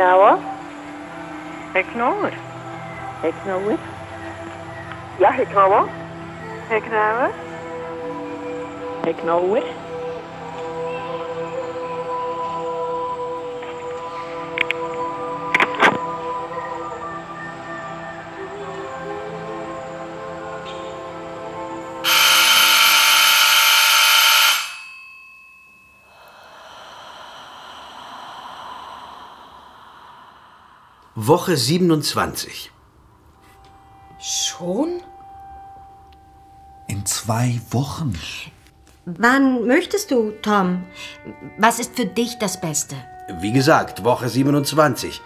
hour? Ignore. Ignore with? Ja, ik hou wel. Woche 27. Schon? In zwei Wochen. Wann möchtest du, Tom? Was ist für dich das Beste? Wie gesagt, Woche 27.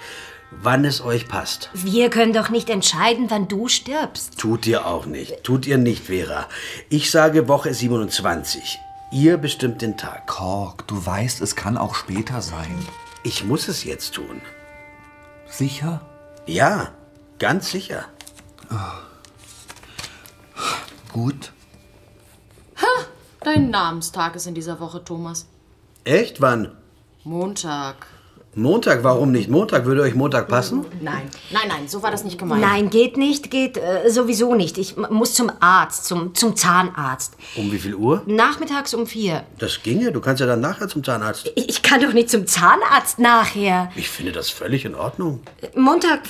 Wann es euch passt. Wir können doch nicht entscheiden, wann du stirbst. Tut ihr auch nicht. Tut ihr nicht, Vera. Ich sage Woche 27. Ihr bestimmt den Tag. Kork, du weißt, es kann auch später sein. Ich muss es jetzt tun. Sicher? Ja, ganz sicher. Gut. Dein Namenstag ist in dieser Woche, Thomas. Echt? Wann? Montag. Montag? Warum nicht Montag? Würde euch Montag passen? Nein, nein, nein, so war das nicht gemeint. Nein, geht nicht, geht äh, sowieso nicht. Ich muss zum Arzt, zum, zum Zahnarzt. Um wie viel Uhr? Nachmittags um vier. Das ginge. Du kannst ja dann nachher zum Zahnarzt. Ich ich kann doch nicht zum Zahnarzt nachher. Ich finde das völlig in Ordnung. Montag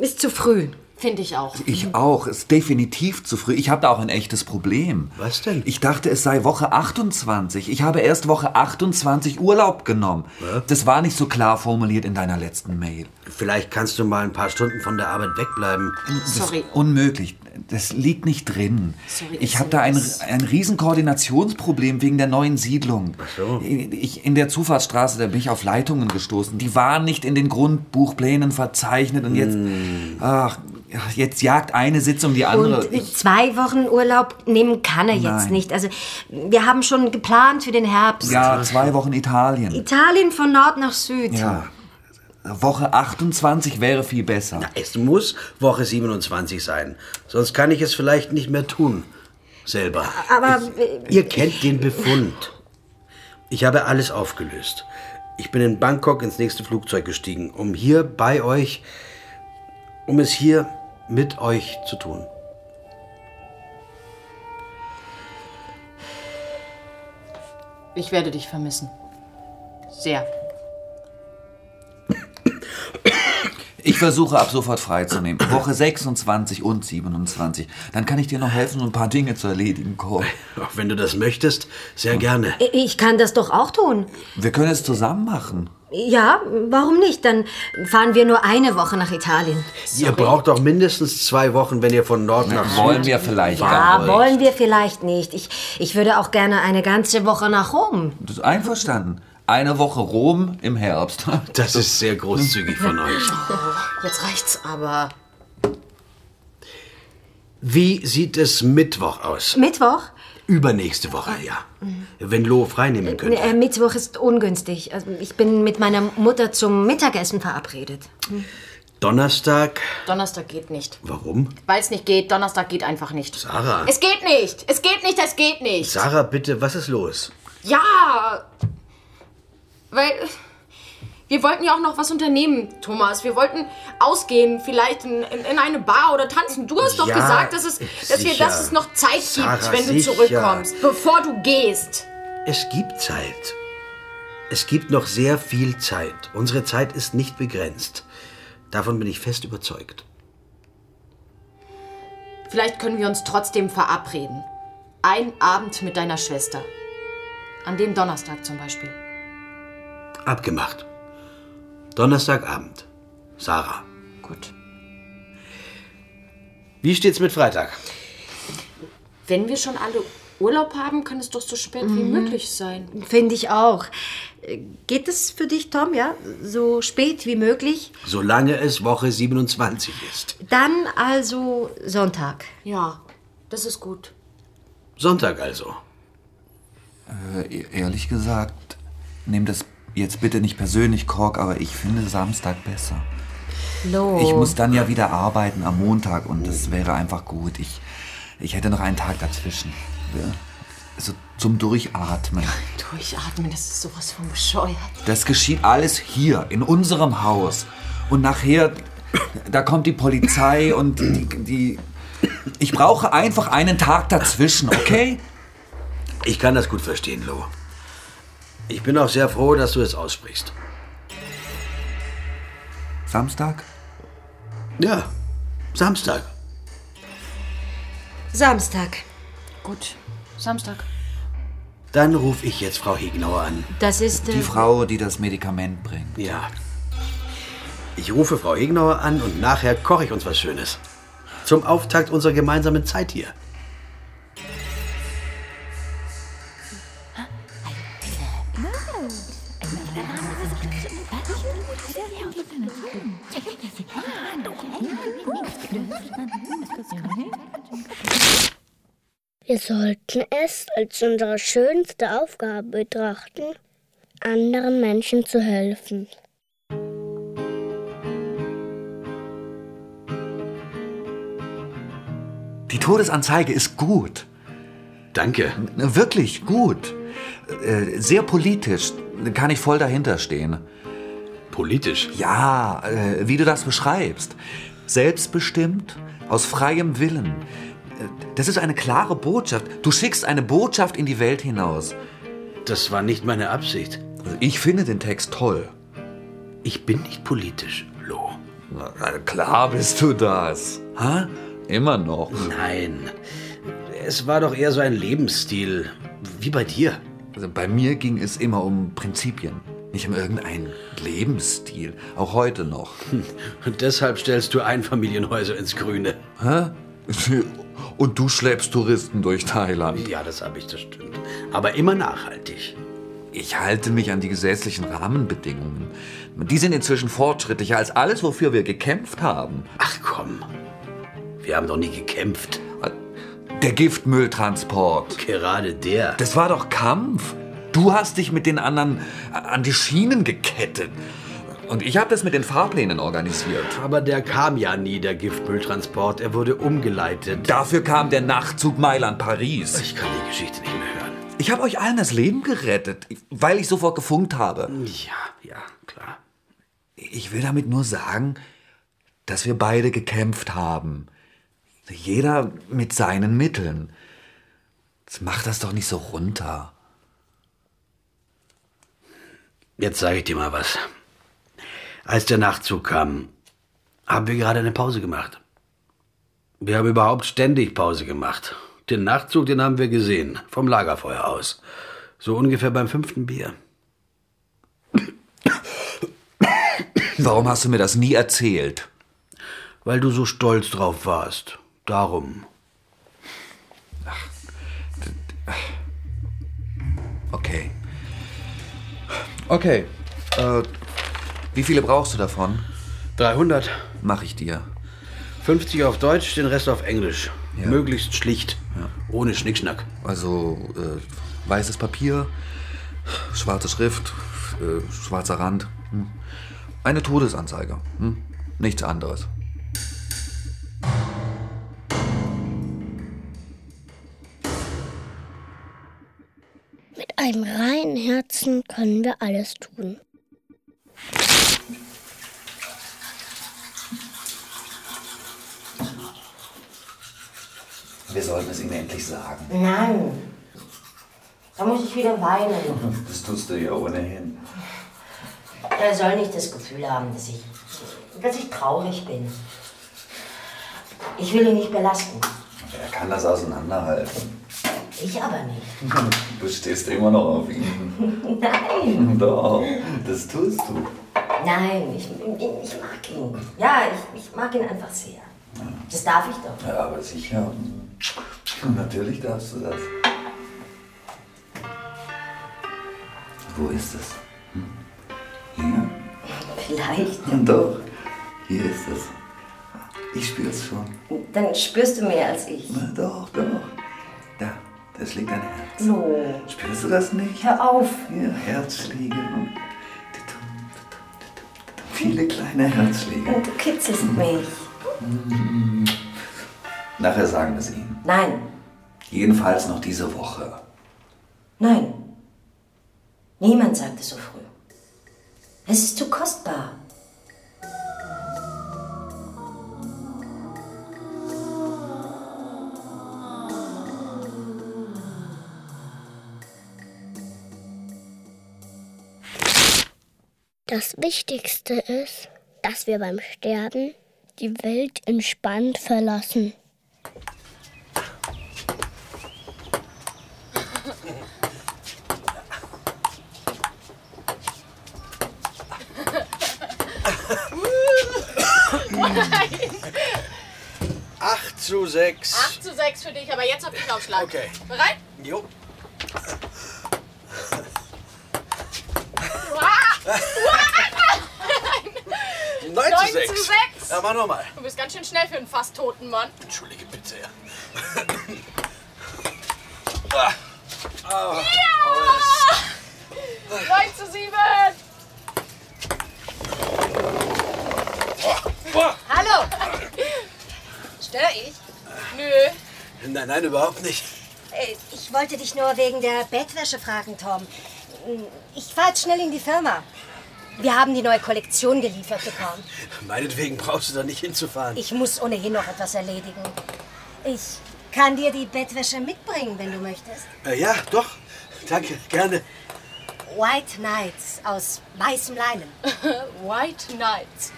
ist zu früh. Finde ich auch. Ich auch. Ist definitiv zu früh. Ich habe da auch ein echtes Problem. Was denn? Ich dachte, es sei Woche 28. Ich habe erst Woche 28 Urlaub genommen. Das war nicht so klar formuliert in deiner letzten Mail. Vielleicht kannst du mal ein paar Stunden von der Arbeit wegbleiben. Sorry. Unmöglich. Das liegt nicht drin. Sorry, ich ist habe da ein, ein riesen Koordinationsproblem wegen der neuen Siedlung. Ach so. Ich, in der Zufahrtsstraße, da bin ich auf Leitungen gestoßen. Die waren nicht in den Grundbuchplänen verzeichnet und jetzt, Hm. ach, jetzt jagt eine Sitzung die andere. Und zwei Wochen Urlaub nehmen kann er jetzt Nein. nicht. Also, wir haben schon geplant für den Herbst. ja, zwei Wochen Italien. Italien von Nord nach Süd. Ja. Woche 28 wäre viel besser. Na, es muss Woche 27 sein. Sonst kann ich es vielleicht nicht mehr tun. Selber. Aber Ihr kennt den Befund. Ich habe alles aufgelöst. Ich bin in Bangkok ins nächste Flugzeug gestiegen, um hier bei euch, um es hier mit euch zu tun. Ich werde dich vermissen. Sehr. Ich versuche ab sofort freizunehmen. Woche 26 und 27. Dann kann ich dir noch helfen, ein paar Dinge zu erledigen, Cole. Auch wenn du das möchtest, sehr gerne. ich kann das doch auch tun. Wir können es zusammen machen. Ja, warum nicht? Dann fahren wir nur eine Woche nach Italien. Ihr braucht doch mindestens zwei Wochen, wenn ihr von Nord nach Süd Wollen wir vielleicht Ah, wollt. wollen wir vielleicht nicht. Ich, ich würde auch gerne eine ganze Woche nach Rom. Das ist einverstanden. Eine Woche Rom im Herbst. Das ist sehr großzügig von euch. Jetzt reicht's aber. Wie sieht es Mittwoch aus? Mittwoch? Übernächste Woche, ja. Wenn Lo freinehmen könnte. Äh, Mittwoch ist ungünstig. Also ich bin mit meiner Mutter zum Mittagessen verabredet. Donnerstag. Donnerstag geht nicht. Warum? Weil es nicht geht, Donnerstag geht einfach nicht. Sarah. Es geht nicht! Es geht nicht, es geht nicht! Sarah, bitte, was ist los? Ja! Weil. Wir wollten ja auch noch was unternehmen, Thomas. Wir wollten ausgehen, vielleicht in, in, in eine Bar oder tanzen. Du hast doch Ja, gesagt, dass, es, dass, wir, dass es noch Zeit Sarah, gibt, wenn du sicher. zurückkommst, bevor du gehst. Es gibt Zeit. Es gibt noch sehr viel Zeit. Unsere Zeit ist nicht begrenzt. Davon bin ich fest überzeugt. Vielleicht können wir uns trotzdem verabreden. Ein Abend mit deiner Schwester. An dem Donnerstag zum Beispiel. Abgemacht. Donnerstagabend. Sarah. Gut. Wie steht's mit Freitag? Wenn wir schon alle Urlaub haben, kann es doch so spät wie möglich sein. Finde ich auch. Äh, Geht es für dich, Tom, ja? So spät wie möglich? Solange es Woche 27 ist. Dann also Sonntag. Ja, das ist gut. Sonntag also. Äh, ehrlich gesagt, nimm das jetzt bitte nicht persönlich, Kork, aber ich finde Samstag besser. Lo. Ich muss dann ja wieder arbeiten am Montag und das wäre einfach gut. Ich, ich hätte noch einen Tag dazwischen. Ja. so zum Durchatmen. Durchatmen, das ist sowas von bescheuert. Das geschieht alles hier, in unserem Haus. Und nachher, da kommt die Polizei und die, die. Ich brauche einfach einen Tag dazwischen, okay? Ich kann das gut verstehen, Lo. Ich bin auch sehr froh, dass du es aussprichst. Samstag? Ja, Samstag. Samstag. Gut, Samstag. Dann rufe ich jetzt Frau Hegnauer an. Das ist. Äh, Die Frau, die das Medikament bringt. Ja. Ich rufe Frau Hegnauer an und nachher koche ich uns was Schönes. Zum Auftakt unserer gemeinsamen Zeit hier. Wir sollten es als unsere schönste Aufgabe betrachten, anderen Menschen zu helfen. Die Todesanzeige ist gut. Danke. Wirklich gut. Äh, Sehr politisch. Kann ich voll dahinter stehen. Politisch. Ja, äh, wie du das beschreibst. Selbstbestimmt, aus freiem Willen. Das ist eine klare Botschaft. Du schickst eine Botschaft in die Welt hinaus. Das war nicht meine Absicht. Also Ich finde den Text toll. Ich bin nicht politisch, Lo. Na, klar bist du das. Ha? Immer noch. Nein. Es war doch eher so ein Lebensstil. Wie bei dir. Also bei mir ging es immer um Prinzipien, nicht um irgendeinen Lebensstil. Auch heute noch. Und deshalb stellst du Einfamilienhäuser ins Grüne. Hä? Und du schleppst Touristen durch Thailand. Ja, das habe ich, das stimmt. Aber immer nachhaltig. Ich halte mich an die gesetzlichen Rahmenbedingungen. Die sind inzwischen fortschrittlicher als alles, wofür wir gekämpft haben. Ach komm. Wir haben doch nie gekämpft. Der Giftmülltransport. Gerade der. Das war doch Kampf. Du hast dich mit den anderen an die Schienen gekettet. Und ich habe das mit den Fahrplänen organisiert. Aber der kam ja nie, der Giftmülltransport. Er wurde umgeleitet. Dafür kam der Nachtzug Mailand-Paris. Ich kann die Geschichte nicht mehr hören. Ich habe euch allen das Leben gerettet, weil ich sofort gefunkt habe. Ja, ja, klar. Ich will damit nur sagen, dass wir beide gekämpft haben. Jeder mit seinen Mitteln. Jetzt macht das doch nicht so runter. Jetzt sage ich dir mal was. Als der Nachtzug kam, haben wir gerade eine Pause gemacht. Wir haben überhaupt ständig Pause gemacht. Den Nachtzug, den haben wir gesehen, vom Lagerfeuer aus. So ungefähr beim fünften Bier. Warum hast du mir das nie erzählt? Weil du so stolz drauf warst. Darum. Okay. Okay. Äh, wie viele brauchst du davon? 300. Mach ich dir. 50 auf Deutsch, den Rest auf Englisch. Ja. Möglichst schlicht. Ohne Schnickschnack. Also äh, weißes Papier, schwarze Schrift, äh, schwarzer Rand. Hm. Eine Todesanzeige. Hm? Nichts anderes. Einem reinen Herzen können wir alles tun. Wir sollten es ihm endlich sagen. Nein. Da muss ich wieder weinen. Das tust du ja ohnehin. Er soll nicht das Gefühl haben, dass ich, dass ich traurig bin. Ich will ihn nicht belasten. Er kann das auseinanderhalten. Ich aber nicht. Du stehst immer noch auf ihn. Nein. Doch, das tust du. Nein, ich, ich mag ihn. Ja, ich, ich mag ihn einfach sehr. Das darf ich doch. Ja, aber sicher. Natürlich darfst du das. Wo ist es? Hm? Hier? Vielleicht. Doch, hier ist es. Ich spür's schon. Dann spürst du mehr als ich. Na doch, doch. Da, schlägt dein Herz. No. Spürst du das nicht? Hör auf. Hier, Herzschläge. Viele kleine Herzschläge. Und du kitzelst mich. Nachher sagen wir es ihm. Nein. Jedenfalls noch diese Woche. Nein. Niemand sagt es so früh. Es ist zu kostbar. Das Wichtigste ist, dass wir beim Sterben die Welt entspannt verlassen. Acht zu sechs. 8 zu 6 für dich, aber jetzt hab ich Aufschlag. Okay. Bereit? Jo. Neun 9 zu sechs. zu 6. Ja, mach nochmal. Du bist ganz schön schnell für einen fast toten Mann. Entschuldige bitte. Ja. Ah. 9 zu 7. Boah. Hallo! Stör ich? Nö. Nein, nein, überhaupt nicht. Äh, Ich wollte dich nur wegen der Bettwäsche fragen, Tom. Ich fahr jetzt schnell in die Firma. Wir haben die neue Kollektion geliefert bekommen. Meinetwegen brauchst du da nicht hinzufahren. Ich muss ohnehin noch etwas erledigen. Ich kann dir die Bettwäsche mitbringen, wenn du möchtest. Äh, ja, doch. Danke, gerne. White Nights aus weißem Leinen. White Nights.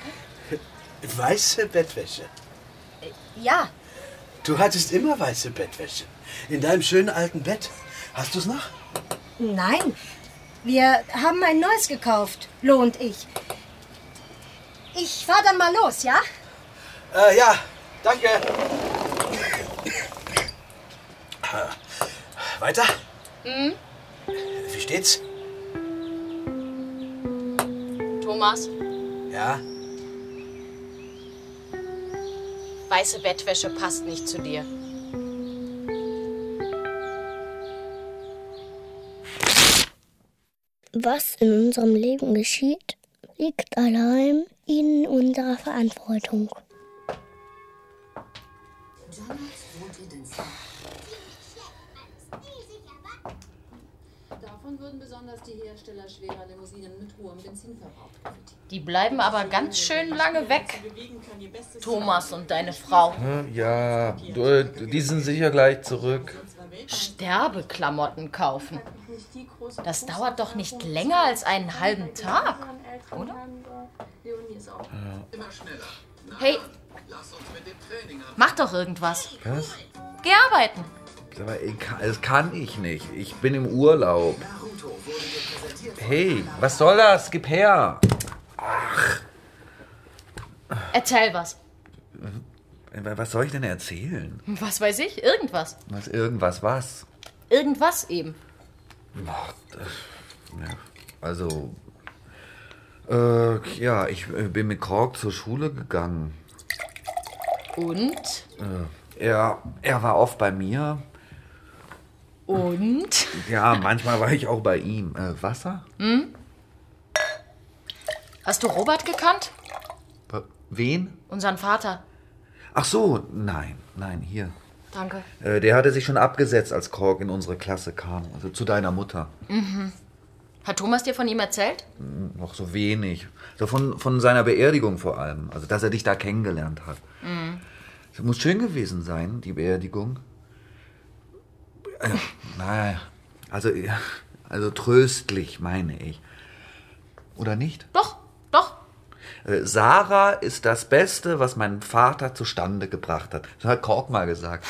Weiße Bettwäsche. Ja, Du hattest immer weiße Bettwäsche. In deinem schönen alten Bett. Hast du es noch? nein. Wir haben ein neues gekauft, Lo und ich. Ich fahr dann mal los, ja? Äh, ja, danke. Weiter? Hm? Wie steht's? Thomas, Ja. weiße Bettwäsche passt nicht zu dir. Was in unserem Leben geschieht, liegt allein in unserer Verantwortung. Davon würden besonders die Hersteller schwerer Limousinen mit hohem Benzinverbrauch profitieren. Die bleiben aber ganz schön lange weg. Thomas und deine Frau. Ja, die sind sicher gleich zurück. Sterbeklamotten kaufen. Das dauert doch nicht länger als einen halben Tag, oder? Hey, mach doch irgendwas. Was? Geh arbeiten. Aber das kann ich nicht. Ich bin im Urlaub. Hey, was soll das? Gib her. Erzähl was. Was soll ich denn erzählen? Was weiß ich? Irgendwas. Was irgendwas was? Irgendwas eben. Also, äh, ja, ich äh, bin mit Kork zur Schule gegangen. Und? Äh, er, er war oft bei mir. Und? Ja, manchmal war ich auch bei ihm. Äh, Wasser? Hm? Hast du Robert gekannt? Wen? Unseren Vater. Ach so, nein, nein, hier. Danke. Äh, der hatte sich schon abgesetzt, als Kork in unsere Klasse kam. Also zu deiner Mutter. Mhm. Hat Thomas dir von ihm erzählt? Hm, Noch so wenig. So von, von seiner Beerdigung vor allem. Also, dass er dich da kennengelernt hat. Mhm. Es muss schön gewesen sein, die Beerdigung. Äh, naja, also, also tröstlich, meine ich. Oder nicht? Doch. Äh, Sarah ist das Beste, was mein Vater zustande gebracht hat. Das hat Kork mal gesagt.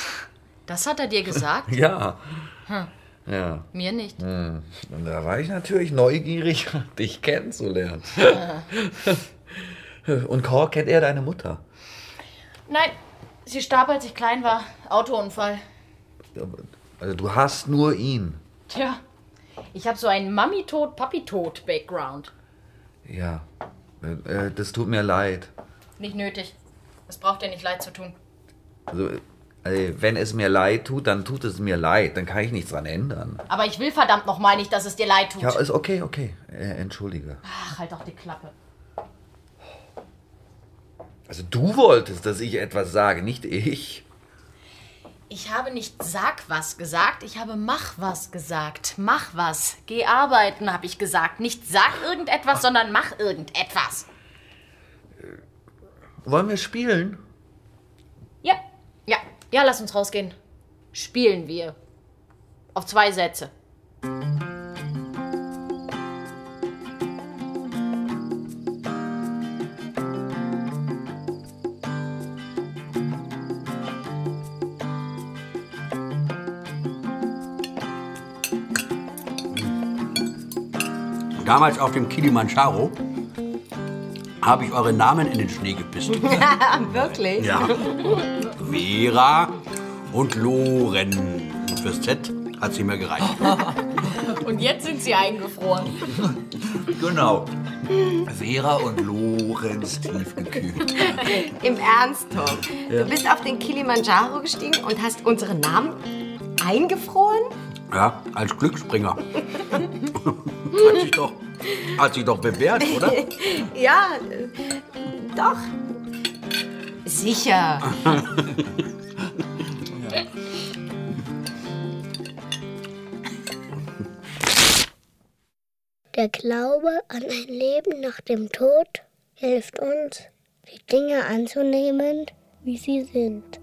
Das hat er dir gesagt? Ja. Hm. Ja. Mir nicht. Hm. Und da war ich natürlich neugierig, dich kennenzulernen. Und Kork kennt er deine Mutter. Nein, sie starb, als ich klein war. Autounfall. Also du hast nur ihn. Tja, ich habe so einen Mami-Tot, Papi-Tot-Background. Ja. Äh, das tut mir leid. Nicht nötig. Es braucht dir nicht leid zu tun. Also, äh, wenn es mir leid tut, dann tut es mir leid. Dann kann ich nichts dran ändern. Aber ich will verdammt noch mal nicht, dass es dir leid tut. Ja, ist okay, okay. Äh, entschuldige. Ach, halt doch die Klappe. Also du wolltest, dass ich etwas sage, nicht ich. Ich habe nicht sag was gesagt, ich habe mach was gesagt. Mach was. Geh arbeiten, habe ich gesagt. Nicht sag irgendetwas, sondern mach irgendetwas. Wollen wir spielen? Ja, ja, ja, lass uns rausgehen. Spielen wir. Auf zwei Sätze. Damals auf dem Kilimanjaro habe ich eure Namen in den Schnee gepisst. Wirklich? Ja. Vera und Loren. Und fürs Z hat sie mir gereicht. Und jetzt sind sie eingefroren. Genau. Vera und Lorenz tiefgekühlt. Im Ernst, Tom? Du bist auf den Kilimanjaro gestiegen und hast unseren Namen eingefroren? Ja, als Glücksspringer. Hat, sich doch, hat sich doch bewährt, oder? ja, doch. Sicher. Der Glaube an ein Leben nach dem Tod hilft uns, die Dinge anzunehmen, wie sie sind.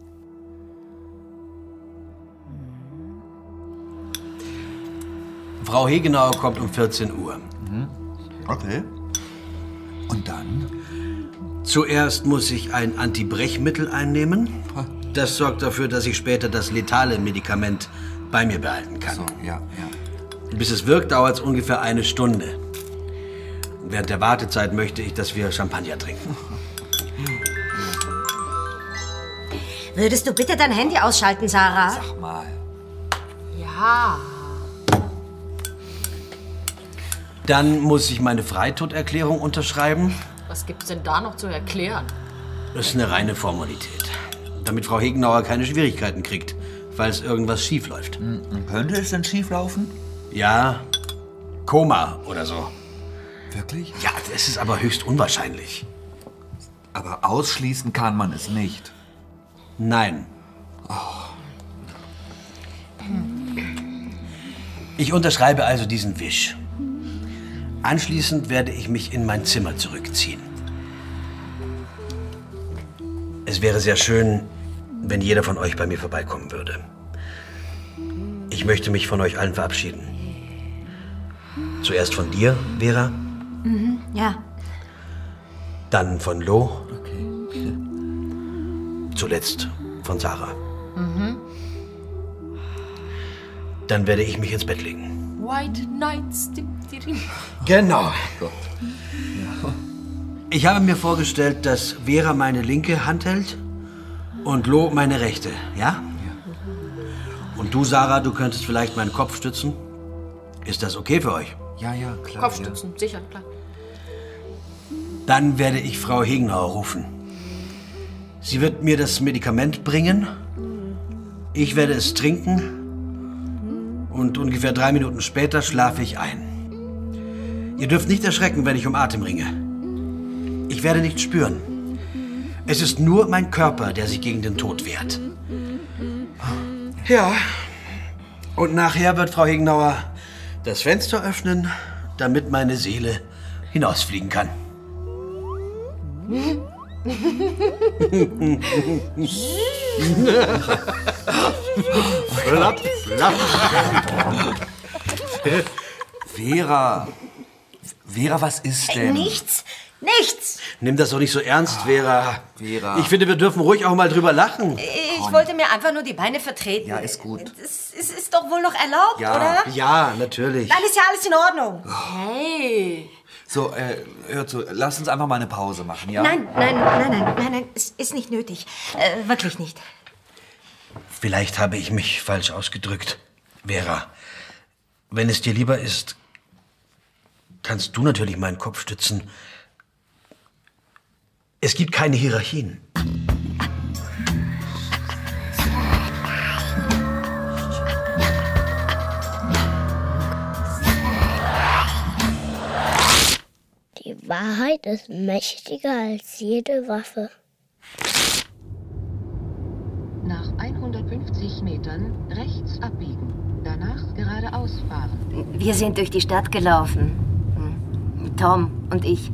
Frau Hegenauer kommt um 14 Uhr. Okay. Und dann? Zuerst muss ich ein Antibrechmittel einnehmen. Das sorgt dafür, dass ich später das letale Medikament bei mir behalten kann. So, ja, ja. Bis es wirkt, dauert es ungefähr eine Stunde. Während der Wartezeit möchte ich, dass wir Champagner trinken. Würdest du bitte dein Handy ausschalten, Sarah? Sag mal. Ja. Dann muss ich meine Freitoderklärung unterschreiben. Was gibt's denn da noch zu erklären? Das ist eine reine Formalität. Damit Frau Hegenauer keine Schwierigkeiten kriegt, falls irgendwas schief läuft. Könnte es denn schief laufen? Ja, Koma oder so. Wirklich? Ja, das ist aber höchst unwahrscheinlich. Aber ausschließen kann man es nicht. Nein. Ich unterschreibe also diesen Wisch. Anschließend werde ich mich in mein Zimmer zurückziehen. Es wäre sehr schön, wenn jeder von euch bei mir vorbeikommen würde. Ich möchte mich von euch allen verabschieden. Zuerst von dir, Vera, Mhm, ja. dann von Lo. Zuletzt von Sarah. Mhm. Dann werde ich mich ins Bett legen. White Nights. dim, dim. Genau. Ich habe mir vorgestellt, dass Vera meine linke Hand hält und Lo meine rechte, ja? Und du, Sarah, du könntest vielleicht meinen Kopf stützen? Ist das okay für euch? Ja, ja, klar. Kopfstützen, sicher, klar. Dann werde ich Frau Hegenauer rufen. Sie wird mir das Medikament bringen. Ich werde es trinken. Und ungefähr drei Minuten später schlafe ich ein. Ihr dürft nicht erschrecken, wenn ich um Atem ringe. Ich werde nichts spüren. Es ist nur mein Körper, der sich gegen den Tod wehrt. Ja. Und nachher wird Frau Hegenauer das Fenster öffnen, damit meine Seele hinausfliegen kann. Flapp, flapp. Vera. Vera, was ist denn? Nichts, nichts. Nimm das doch nicht so ernst, Vera. Vera. Ich finde, wir dürfen ruhig auch mal drüber lachen. Ich wollte mir einfach nur die Beine vertreten. Ja, ist gut. Es, es ist doch wohl noch erlaubt, Ja. oder? Ja, natürlich. Dann ist ja alles in Ordnung. Hey. So, äh, hör zu, lass uns einfach mal eine Pause machen, ja? Nein, nein, nein, nein, nein, nein, es ist nicht nötig. Äh, wirklich nicht. Vielleicht habe ich mich falsch ausgedrückt. Vera, wenn es dir lieber ist, kannst du natürlich meinen Kopf stützen. Es gibt keine Hierarchien. Wahrheit ist mächtiger als jede Waffe. Nach 150 50 Metern rechts abbiegen. Danach geradeaus fahren. Wir sind durch die Stadt gelaufen. Tom und ich.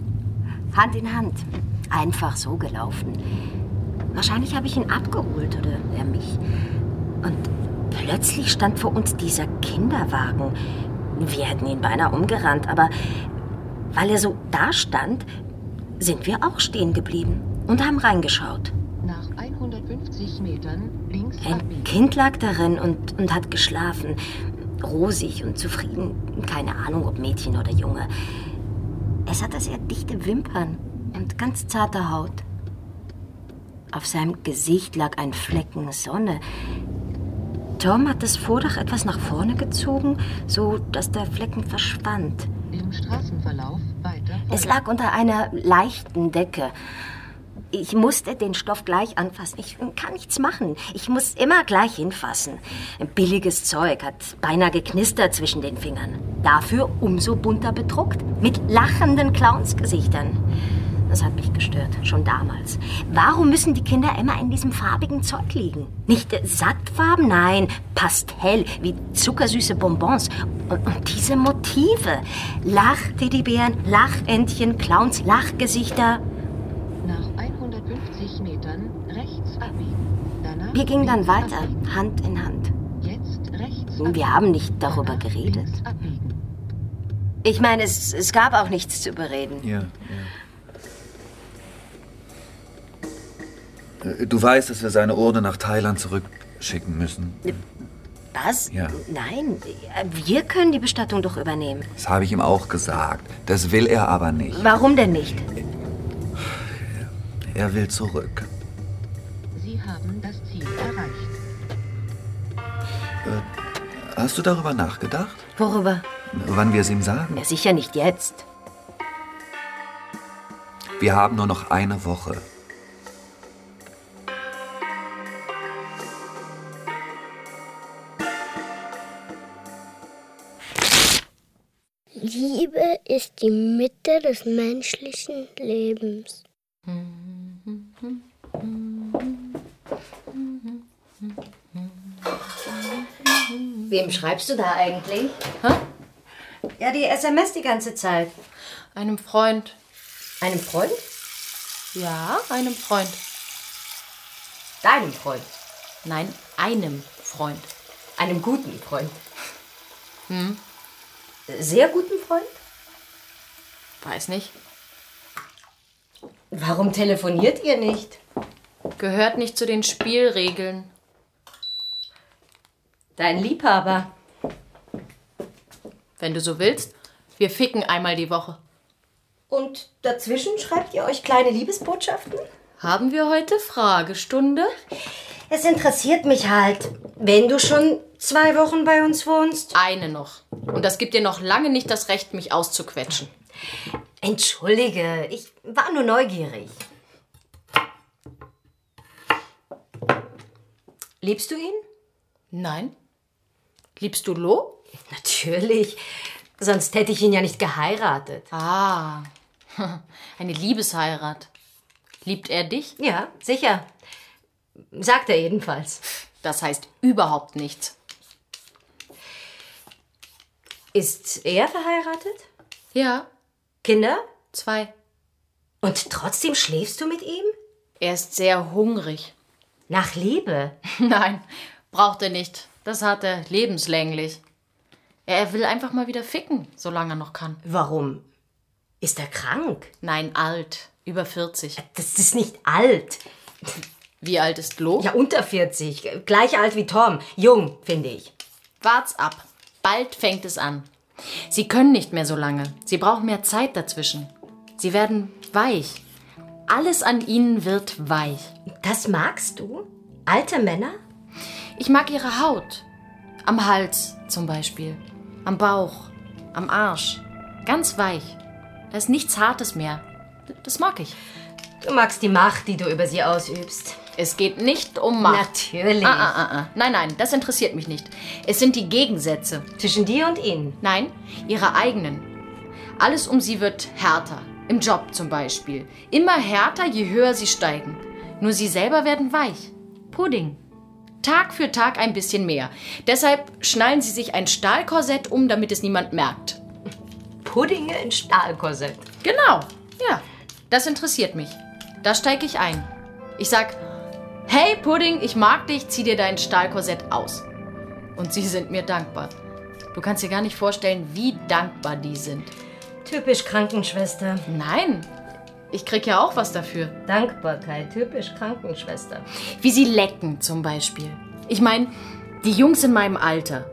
Hand in Hand. Einfach so gelaufen. Wahrscheinlich habe ich ihn abgeholt oder er mich. Und plötzlich stand vor uns dieser Kinderwagen. Wir hätten ihn beinahe umgerannt, aber weil er so da stand, sind wir auch stehen geblieben und haben reingeschaut. Nach 150 Metern links Ein abbiegen. Kind lag darin und, und hat geschlafen. Rosig und zufrieden. Keine Ahnung, ob Mädchen oder Junge. Es hatte sehr dichte Wimpern und ganz zarte Haut. Auf seinem Gesicht lag ein Flecken Sonne. Tom hat das Vordach etwas nach vorne gezogen, so dass der Flecken verschwand. Im Straßenverlauf Es lag unter einer leichten Decke. Ich musste den Stoff gleich anfassen. Ich kann nichts machen. Ich muss immer gleich hinfassen. Billiges Zeug hat beinahe geknistert zwischen den Fingern. Dafür umso bunter bedruckt. Mit lachenden Clownsgesichtern. Das hat mich gestört, schon damals. Warum müssen die Kinder immer in diesem farbigen Zeug liegen? Nicht äh, Sattfarben, nein, Pastell, wie zuckersüße Bonbons. Und, und diese Motive. Lach-Teddybären, Lachentchen, Clowns, Lachgesichter. Nach 150 Metern rechts abbiegen. Danach Wir gingen dann weiter, abbiegen. Hand in Hand. Jetzt rechts Wir haben nicht darüber geredet. links abbiegen. Ich meine, es, es gab auch nichts zu bereden. Ja, ja. Du weißt, dass wir seine Urne nach Thailand zurückschicken müssen. Was? Ja. Nein, wir können die Bestattung doch übernehmen. Das habe ich ihm auch gesagt. Das will er aber nicht. Warum denn nicht? Er will zurück. Sie haben das Ziel erreicht. Hast du darüber nachgedacht? Worüber? Wann wir es ihm sagen? Ja, sicher nicht jetzt. Wir haben nur noch eine Woche. Die Mitte des menschlichen Lebens. Wem schreibst du da eigentlich? Ja, die SMS die ganze Zeit. Einem Freund. Einem Freund? Ja, einem Freund. Deinem Freund. Nein, einem Freund. Einem guten Freund. Hm, Sehr guten Freund? Weiß nicht. Warum telefoniert ihr nicht? Gehört nicht zu den Spielregeln. Dein Liebhaber. Wenn du so willst, wir ficken einmal die Woche. Und dazwischen schreibt ihr euch kleine Liebesbotschaften? Haben wir heute Fragestunde? Es interessiert mich halt, wenn du schon zwei Wochen bei uns wohnst. Eine noch. Und das gibt dir noch lange nicht das Recht, mich auszuquetschen. Entschuldige, ich war nur neugierig. Liebst du ihn? Nein. Liebst du Lo? Natürlich. Sonst hätte ich ihn ja nicht geheiratet. Ah, eine Liebesheirat. Liebt er dich? Ja, sicher. Sagt er jedenfalls. Das heißt überhaupt nichts. Ist er verheiratet? Ja, Kinder? zwei. Und trotzdem schläfst du mit ihm? Er ist sehr hungrig. Nach Liebe? Nein, braucht er nicht. Das hat er lebenslänglich. Er will einfach mal wieder ficken, solange er noch kann. Warum? Ist er krank? Nein, alt. Über 40. Das ist nicht alt. Wie alt ist Lo? Ja, unter 40. Gleich alt wie Tom. Jung, finde ich. Wart's ab. Bald fängt es an. Sie können nicht mehr so lange. Sie brauchen mehr Zeit dazwischen. Sie werden weich. Alles an ihnen wird weich. Das magst du? Alte Männer? Ich mag ihre Haut. Am Hals zum Beispiel. Am Bauch. Am Arsch. Ganz weich. Da ist nichts Hartes mehr. Das mag ich. Du magst die Macht, die du über sie ausübst. Es geht nicht um Macht. Natürlich. Ah, ah, ah, ah. Nein, nein, das interessiert mich nicht. Es sind die Gegensätze. Zwischen dir und ihnen? Nein, ihre eigenen. Alles um sie wird härter. Im Job zum Beispiel. Immer härter, je höher sie steigen. Nur sie selber werden weich. Pudding. Tag für Tag ein bisschen mehr. Deshalb schnallen sie sich ein Stahlkorsett um, damit es niemand merkt. Puddinge in Stahlkorsett. Genau, ja. Das interessiert mich. Da steige ich ein. Ich sag, hey Pudding, ich mag dich, zieh dir dein Stahlkorsett aus. Und sie sind mir dankbar. Du kannst dir gar nicht vorstellen, wie dankbar die sind. Typisch Krankenschwester. Nein, ich krieg ja auch was dafür. Dankbarkeit, typisch Krankenschwester. Wie sie lecken zum Beispiel. Ich meine, die Jungs in meinem Alter,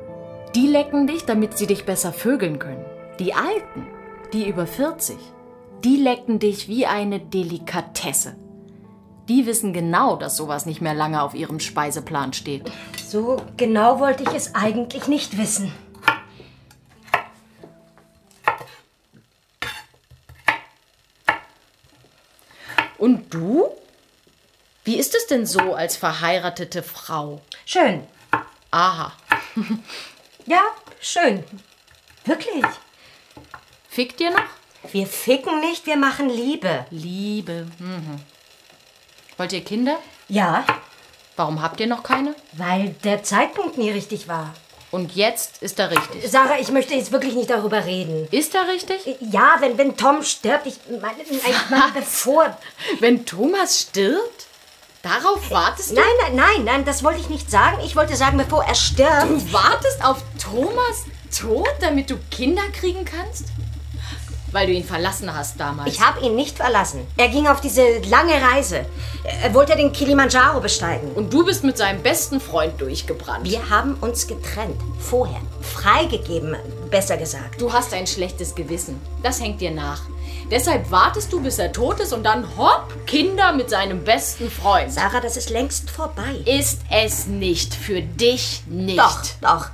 die lecken dich, damit sie dich besser vögeln können. Die Alten, die über 40, die lecken dich wie eine Delikatesse. Die wissen genau, dass sowas nicht mehr lange auf ihrem Speiseplan steht. So genau wollte ich es eigentlich nicht wissen. Und du? Wie ist es denn so als verheiratete Frau? Schön. Aha. Ja, schön. Wirklich. Fickt ihr noch? Wir ficken nicht, wir machen Liebe. Liebe. Mhm. Wollt ihr Kinder? Ja, Warum habt ihr noch keine? weil der Zeitpunkt nie richtig war. Und jetzt ist er richtig. Sarah, ich möchte jetzt wirklich nicht darüber reden. Ist er richtig? Ja, wenn, wenn Tom stirbt, ich meine, ich meine bevor. Wenn Thomas stirbt? Darauf wartest du? Nein, nein, nein, nein, das wollte ich nicht sagen. Ich wollte sagen, bevor er stirbt. Du wartest auf Thomas Tod, damit du Kinder kriegen kannst? Weil du ihn verlassen hast damals. Ich habe ihn nicht verlassen. Er ging auf diese lange Reise. Er wollte den Kilimanjaro besteigen. Und du bist mit seinem besten Freund durchgebrannt. Wir haben uns getrennt. Vorher. Freigegeben, besser gesagt. Du hast ein schlechtes Gewissen. Das hängt dir nach. Deshalb wartest du, bis er tot ist und dann hopp, Kinder mit seinem besten Freund. Sarah, das ist längst vorbei. Ist es nicht. Für dich nicht. Doch, doch.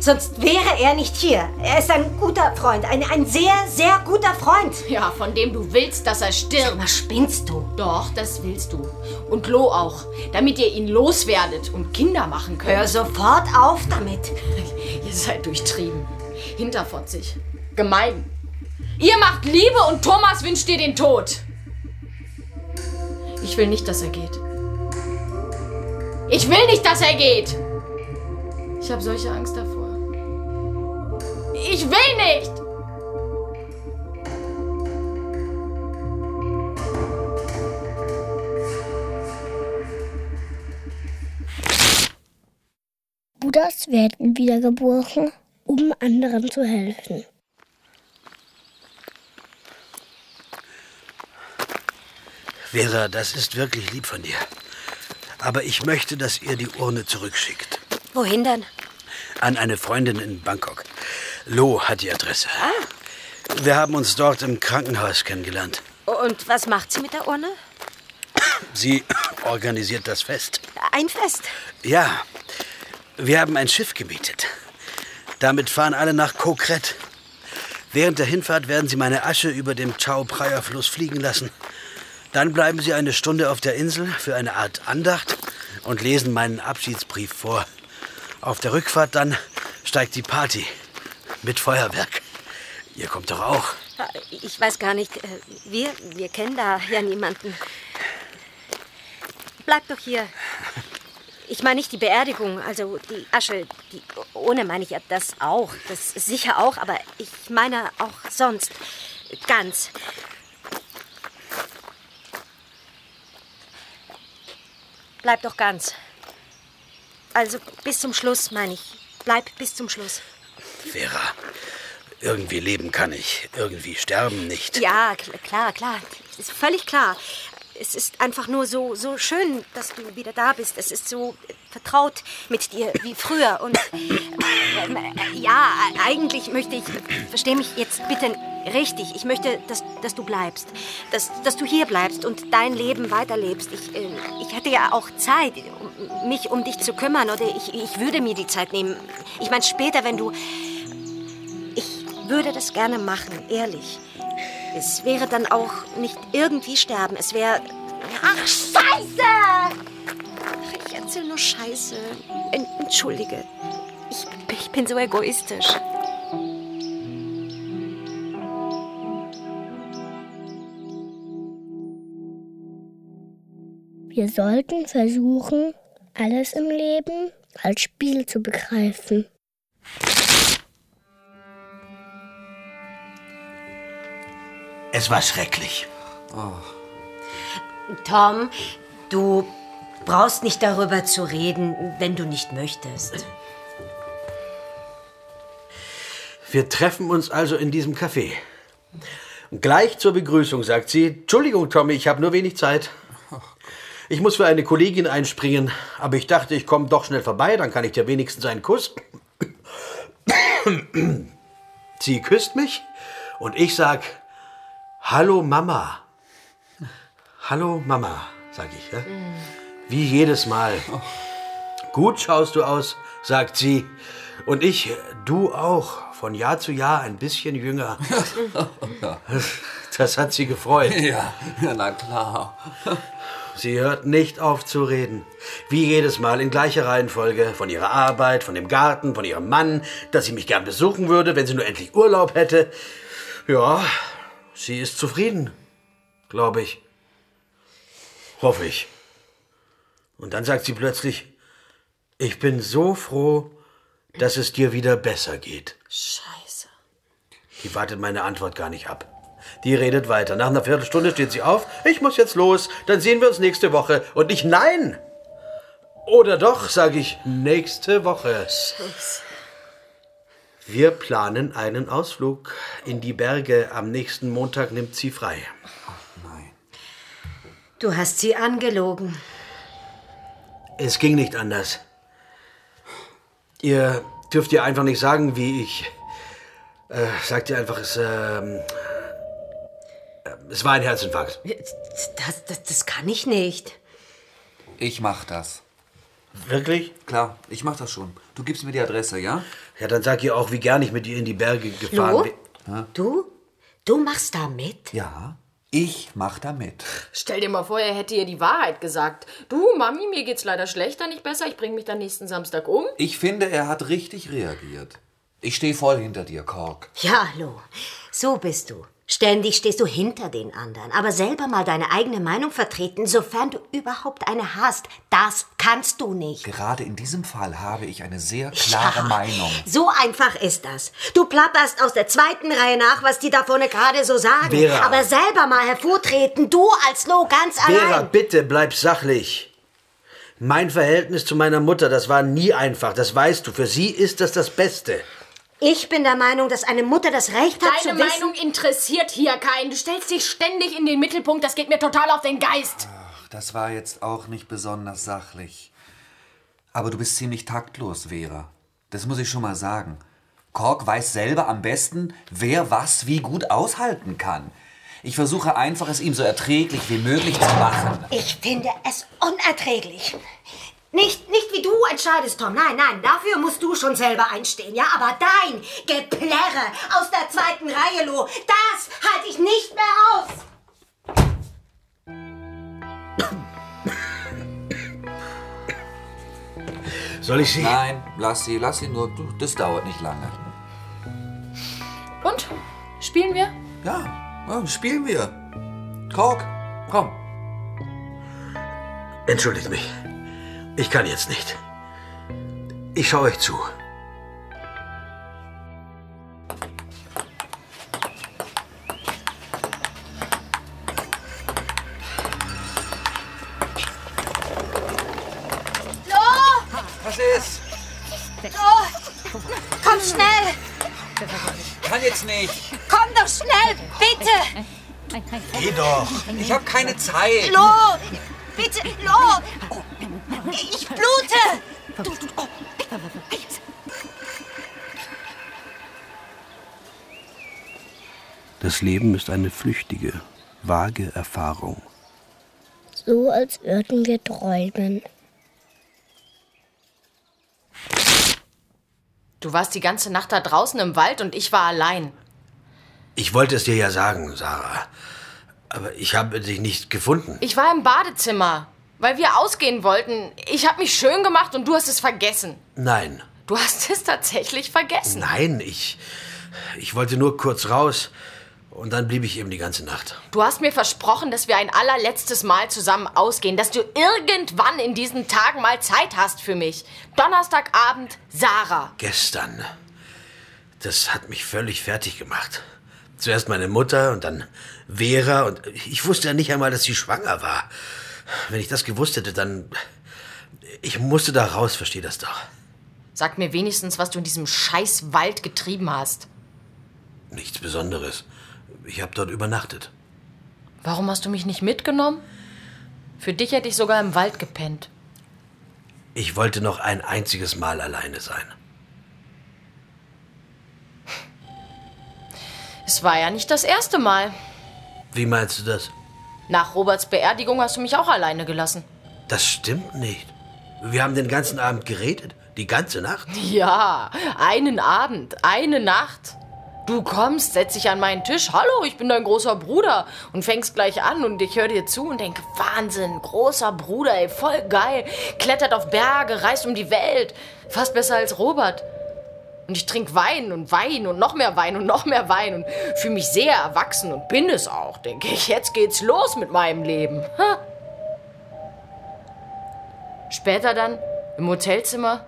Sonst wäre er nicht hier. Er ist ein guter Freund. Ein, ein sehr, sehr guter Freund. Ja, von dem du willst, dass er stirbt. Was spinnst du? Doch, das willst du. Und Lo auch. Damit ihr ihn loswerdet und Kinder machen könnt. Hör sofort auf damit. Ihr seid durchtrieben. Hinterfotzig. Gemein. Ihr macht Liebe und Thomas wünscht dir den Tod. Ich will nicht, dass er geht. Ich will nicht, dass er geht. Ich habe solche Angst davor. Ich will nicht. Buddhas werden wiedergeboren, um anderen zu helfen. Vera, das ist wirklich lieb von dir. Aber ich möchte, dass ihr die Urne zurückschickt. Wohin denn? An eine Freundin in Bangkok. Lo hat die Adresse. Wir haben uns dort im Krankenhaus kennengelernt. Und was macht sie mit der Urne? Sie organisiert das Fest. Ein Fest. Ja, wir haben ein Schiff gemietet. Damit fahren alle nach Kokret. Während der Hinfahrt werden sie meine Asche über dem Chao Phraya Fluss fliegen lassen. Dann bleiben sie eine Stunde auf der Insel für eine Art Andacht und lesen meinen Abschiedsbrief vor. Auf der Rückfahrt dann steigt die Party mit Feuerwerk. Ihr kommt doch auch. Ich weiß gar nicht. äh, Wir, wir kennen da ja niemanden. Bleib doch hier. Ich meine nicht die Beerdigung, also die Asche, die ohne meine ich ja das auch. Das sicher auch, aber ich meine auch sonst. Ganz. Bleib doch ganz. Also bis zum Schluss, meine ich. Bleib bis zum Schluss. Vera, irgendwie leben kann ich, irgendwie sterben nicht. Ja, kl- klar, klar. Ist völlig klar. Es ist einfach nur so, so schön, dass du wieder da bist. Es ist so vertraut mit dir wie früher. Und ähm, äh, ja, eigentlich möchte ich, versteh mich jetzt bitte richtig. Ich möchte, dass, dass du bleibst. Dass, dass du hier bleibst und dein Leben weiterlebst. Ich, äh, ich hätte ja auch Zeit, um, mich um dich zu kümmern. Oder ich, ich würde mir die Zeit nehmen. Ich meine, später, wenn du. Ich würde das gerne machen, ehrlich. Es wäre dann auch nicht irgendwie sterben. Es wäre. Ach, Scheiße! Ich erzähle nur Scheiße. En Entschuldige. Ich, ich bin so egoistisch. Wir sollten versuchen, alles im Leben als Spiel zu begreifen. Es war schrecklich. Tom, du brauchst nicht darüber zu reden, wenn du nicht möchtest. Wir treffen uns also in diesem Café. Gleich zur Begrüßung sagt sie, Entschuldigung, Tommy, ich habe nur wenig Zeit. Ich muss für eine Kollegin einspringen, aber ich dachte, ich komme doch schnell vorbei, dann kann ich dir wenigstens einen Kuss. Sie küsst mich und ich sag, Hallo Mama. Hallo Mama, sag ich. Ja? Wie jedes Mal. Gut schaust du aus, sagt sie. Und ich, du auch, von Jahr zu Jahr ein bisschen jünger. Das hat sie gefreut. Ja na klar. Sie hört nicht auf zu reden. Wie jedes Mal in gleicher Reihenfolge. Von ihrer Arbeit, von dem Garten, von ihrem Mann, dass sie mich gern besuchen würde, wenn sie nur endlich Urlaub hätte. Ja, sie ist zufrieden, glaube ich. Hoffe ich. Und dann sagt sie plötzlich, ich bin so froh, dass es dir wieder besser geht. Scheiße. Die wartet meine Antwort gar nicht ab. Die redet weiter. Nach einer Viertelstunde steht sie auf. Ich muss jetzt los. Dann sehen wir uns nächste Woche. Und ich nein. Oder doch, sage ich, nächste Woche. Scheiße. Wir planen einen Ausflug in die Berge. Am nächsten Montag nimmt sie frei. Du hast sie angelogen. Es ging nicht anders. Ihr dürft ihr einfach nicht sagen, wie ich. Äh, sagt ihr einfach, es, ähm, äh, es war ein Herzinfarkt. Das, das, das kann ich nicht. Ich mach das. Wirklich? Klar, ich mach das schon. Du gibst mir die Adresse, ja? Ja, dann sag ihr auch, wie gern ich mit ihr in die Berge gefahren bin. Du? Du machst da mit? Ja, ich mach da mit. Stell dir mal vor, er hätte ihr die Wahrheit gesagt. Du, Mami, mir geht's leider schlechter, nicht besser. Ich bring mich dann nächsten Samstag um. Ich finde, er hat richtig reagiert. Ich stehe voll hinter dir, Kork. Ja, Lo, so bist du. Ständig stehst du hinter den anderen, aber selber mal deine eigene Meinung vertreten, sofern du überhaupt eine hast. Das kannst du nicht. Gerade in diesem Fall habe ich eine sehr klare Meinung. So einfach ist das. Du plapperst aus der zweiten Reihe nach, was die da vorne gerade so sagen. Vera. Aber selber mal hervortreten, du als Lo ganz Vera, allein. bitte bleib sachlich. Mein Verhältnis zu meiner Mutter, das war nie einfach, das weißt du. Für sie ist das das Beste. Ich bin der Meinung, dass eine Mutter das Recht hat Deine zu wissen... Meinung interessiert hier keinen. Du stellst dich ständig in den Mittelpunkt. Das geht mir total auf den Geist. Das war jetzt auch nicht besonders sachlich. Aber du bist ziemlich taktlos, Vera. Das muss ich schon mal sagen. Kork weiß selber am besten, wer was wie gut aushalten kann. Ich versuche einfach, es ihm so erträglich wie möglich zu machen. Ich finde es unerträglich. Nicht, nicht wie du entscheidest, Tom. Nein, nein, dafür musst du schon selber einstehen, ja? Aber dein Geplärre aus der zweiten Reihe, Lo, das halte ich nicht mehr aus. Soll ich sie? Nein, lass sie, lass sie nur. Du, Das dauert nicht lange. Und? Spielen wir? Ja, ja spielen wir. Kork, komm. Entschuldigt mich. Ich kann jetzt nicht. Ich schaue euch zu. Lo! Was ist? Lo! Komm schnell! Kann jetzt nicht. Komm doch schnell, bitte! Geh doch. Ich habe keine Zeit. Lo! Bitte, Lo! Ich blute! Du, du, oh. Das Leben ist eine flüchtige, vage Erfahrung. So als würden wir träumen. Du warst die ganze Nacht da draußen im Wald und ich war allein. Ich wollte es dir ja sagen, Sarah. Aber ich habe dich nicht gefunden. Ich war im Badezimmer, weil wir ausgehen wollten. Ich habe mich schön gemacht und du hast es vergessen. Nein. Du hast es tatsächlich vergessen. Nein, ich. Ich wollte nur kurz raus. Und dann blieb ich eben die ganze Nacht. Du hast mir versprochen, dass wir ein allerletztes Mal zusammen ausgehen, dass du irgendwann in diesen Tagen mal Zeit hast für mich. Donnerstagabend, Sarah. Gestern. Das hat mich völlig fertig gemacht. Zuerst meine Mutter und dann Vera und ich wusste ja nicht einmal, dass sie schwanger war. Wenn ich das gewusst hätte, dann. Ich musste da raus, versteh das doch. Sag mir wenigstens, was du in diesem scheiß Wald getrieben hast. Nichts Besonderes. Ich habe dort übernachtet. Warum hast du mich nicht mitgenommen? Für dich hätte ich sogar im Wald gepennt. Ich wollte noch ein einziges Mal alleine sein. Es war ja nicht das erste Mal. Wie meinst du das? Nach Roberts Beerdigung hast du mich auch alleine gelassen. Das stimmt nicht. Wir haben den ganzen Abend geredet. Die ganze Nacht. Ja, einen Abend, eine Nacht. Du kommst, setz dich an meinen Tisch. Hallo, ich bin dein großer Bruder. Und fängst gleich an und ich höre dir zu und denke, Wahnsinn, großer Bruder, ey, voll geil. Klettert auf Berge, reist um die Welt. Fast besser als Robert. Und ich trinke Wein und Wein und noch mehr Wein und noch mehr Wein und fühle mich sehr erwachsen und bin es auch, denke ich. Jetzt geht's los mit meinem Leben. Ha. Später dann im Hotelzimmer.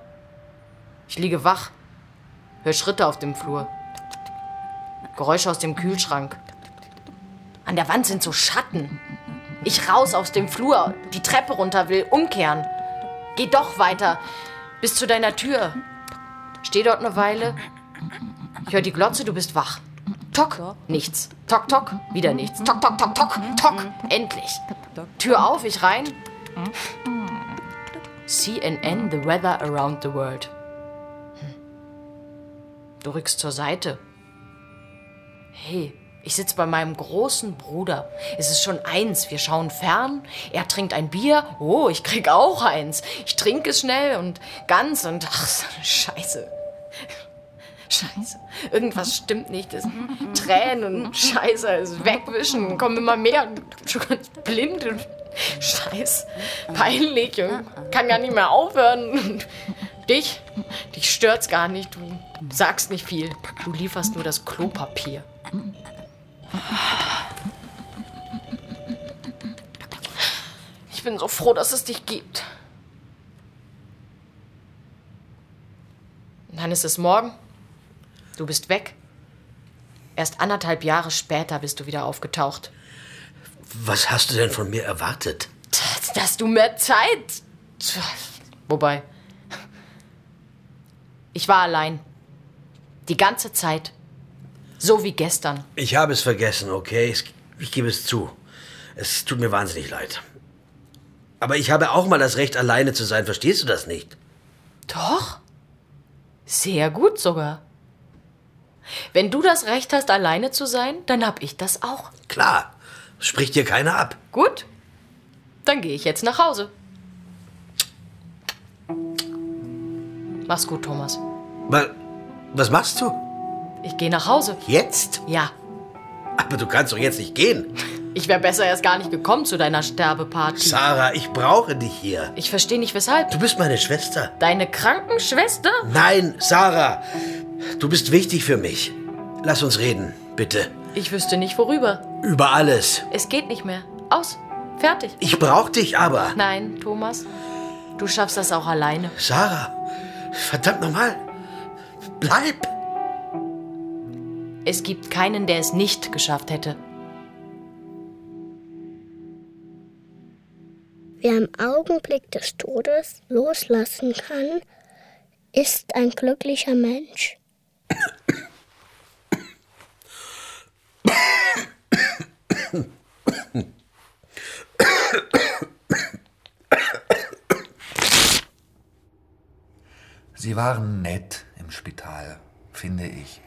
Ich liege wach, höre Schritte auf dem Flur. Geräusche aus dem Kühlschrank. An der Wand sind so Schatten. Ich raus aus dem Flur, die Treppe runter will, umkehren. Geh doch weiter, bis zu deiner Tür. Steh dort eine Weile. Ich höre die Glotze, du bist wach. Tock, nichts. Tock, tock, wieder nichts. Tock, tock, tock, tock, tock, endlich. Tür auf, ich rein. CNN, the weather around the world. Hm. Du rückst zur Seite. Hey, ich sitze bei meinem großen Bruder. Es ist schon eins. Wir schauen fern. Er trinkt ein Bier. Oh, ich krieg auch eins. Ich trinke es schnell und ganz und ach, so eine Scheiße. Scheiße. Irgendwas stimmt nicht. Das Tränen und Scheiße. Das Wegwischen kommen immer mehr. Und schon ganz blind und Scheiß. Peinlich und kann gar nicht mehr aufhören. Und dich, dich stört's gar nicht. Du sagst nicht viel. Du lieferst nur das Klopapier. Ich bin so froh, dass es dich gibt. Dann ist es morgen. Du bist weg. Erst anderthalb Jahre später bist du wieder aufgetaucht. Was hast du denn von mir erwartet? Dass, dass du mehr Zeit. Wobei. Ich war allein. Die ganze Zeit. So wie gestern. Ich habe es vergessen, okay? Ich, ich gebe es zu. Es tut mir wahnsinnig leid. Aber ich habe auch mal das Recht, alleine zu sein. Verstehst du das nicht? Doch. Sehr gut sogar. Wenn du das Recht hast, alleine zu sein, dann hab ich das auch. Klar. Spricht dir keiner ab. Gut. Dann gehe ich jetzt nach Hause. Mach's gut, Thomas. Was, was machst du? Ich gehe nach Hause. Jetzt? Ja. Aber du kannst doch jetzt nicht gehen. Ich wäre besser erst gar nicht gekommen zu deiner Sterbeparty. Sarah, ich brauche dich hier. Ich verstehe nicht weshalb. Du bist meine Schwester. Deine Krankenschwester? Nein, Sarah. Du bist wichtig für mich. Lass uns reden, bitte. Ich wüsste nicht worüber. Über alles. Es geht nicht mehr. Aus. Fertig. Ich brauch dich aber. Nein, Thomas. Du schaffst das auch alleine. Sarah, verdammt nochmal. Bleib. Es gibt keinen, der es nicht geschafft hätte. Wer im Augenblick des Todes loslassen kann, ist ein glücklicher Mensch. Sie waren nett im Spital, finde ich.